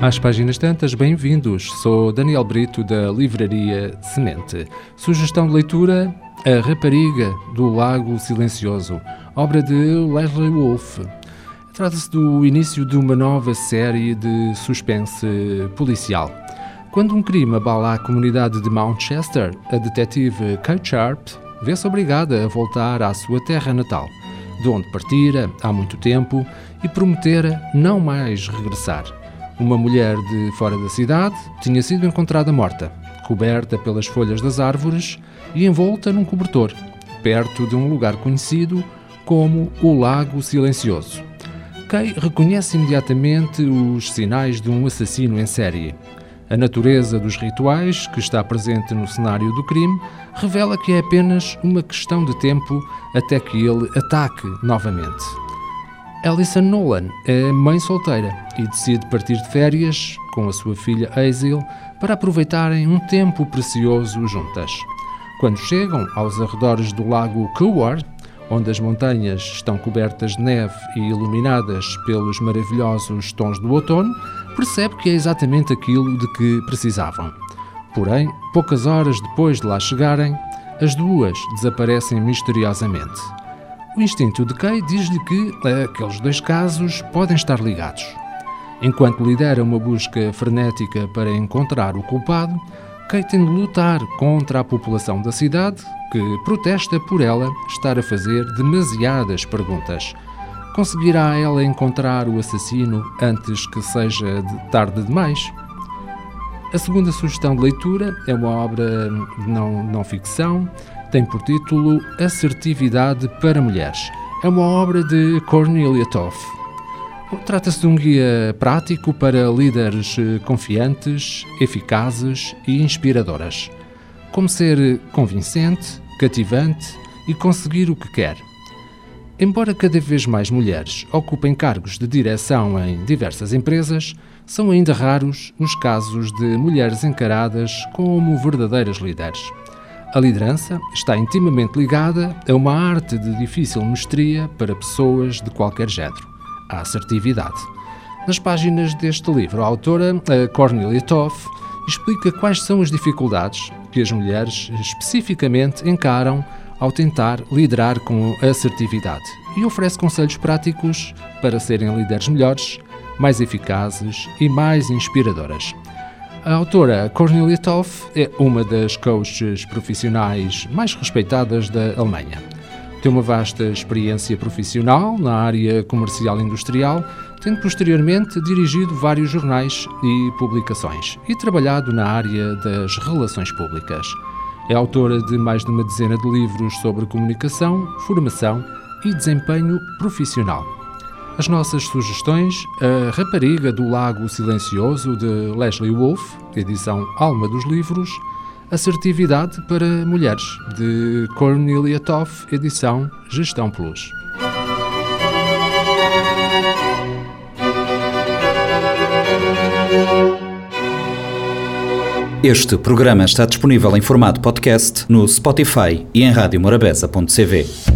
Às páginas tantas, bem-vindos. Sou Daniel Brito da Livraria Semente. Sugestão de leitura: A Rapariga do Lago Silencioso, obra de Leslie Wolfe. Trata-se do início de uma nova série de suspense policial. Quando um crime abala a comunidade de Mount Chester, a detetive Kate Sharp vê-se obrigada a voltar à sua terra natal, de onde partira há muito tempo e prometera não mais regressar. Uma mulher de fora da cidade tinha sido encontrada morta, coberta pelas folhas das árvores e envolta num cobertor, perto de um lugar conhecido como o Lago Silencioso. Kay reconhece imediatamente os sinais de um assassino em série. A natureza dos rituais que está presente no cenário do crime revela que é apenas uma questão de tempo até que ele ataque novamente. Alison Nolan é mãe solteira e decide partir de férias com a sua filha Hazel para aproveitarem um tempo precioso juntas. Quando chegam aos arredores do lago Coward, onde as montanhas estão cobertas de neve e iluminadas pelos maravilhosos tons do outono, percebe que é exatamente aquilo de que precisavam. Porém, poucas horas depois de lá chegarem, as duas desaparecem misteriosamente. O instinto de Kay diz-lhe que aqueles dois casos podem estar ligados. Enquanto lidera uma busca frenética para encontrar o culpado, Kay tem de lutar contra a população da cidade que protesta por ela estar a fazer demasiadas perguntas. Conseguirá ela encontrar o assassino antes que seja de tarde demais? A segunda sugestão de leitura é uma obra de não, não ficção tem por título Assertividade para Mulheres. É uma obra de Cornelia Toff. Trata-se de um guia prático para líderes confiantes, eficazes e inspiradoras. Como ser convincente, cativante e conseguir o que quer. Embora cada vez mais mulheres ocupem cargos de direção em diversas empresas, são ainda raros os casos de mulheres encaradas como verdadeiras líderes. A liderança está intimamente ligada a uma arte de difícil mestria para pessoas de qualquer género, a assertividade. Nas páginas deste livro, a autora, a Cornelia Toff, explica quais são as dificuldades que as mulheres especificamente encaram ao tentar liderar com assertividade e oferece conselhos práticos para serem líderes melhores, mais eficazes e mais inspiradoras. A autora Cornelia Toff é uma das coaches profissionais mais respeitadas da Alemanha. Tem uma vasta experiência profissional na área comercial e industrial, tendo posteriormente dirigido vários jornais e publicações e trabalhado na área das relações públicas. É autora de mais de uma dezena de livros sobre comunicação, formação e desempenho profissional. As nossas sugestões: A Rapariga do Lago Silencioso, de Leslie Wolfe, edição Alma dos Livros, Assertividade para Mulheres, de Cornelia Toff, edição Gestão Plus. Este programa está disponível em formato podcast no Spotify e em radiomorabeza.cv.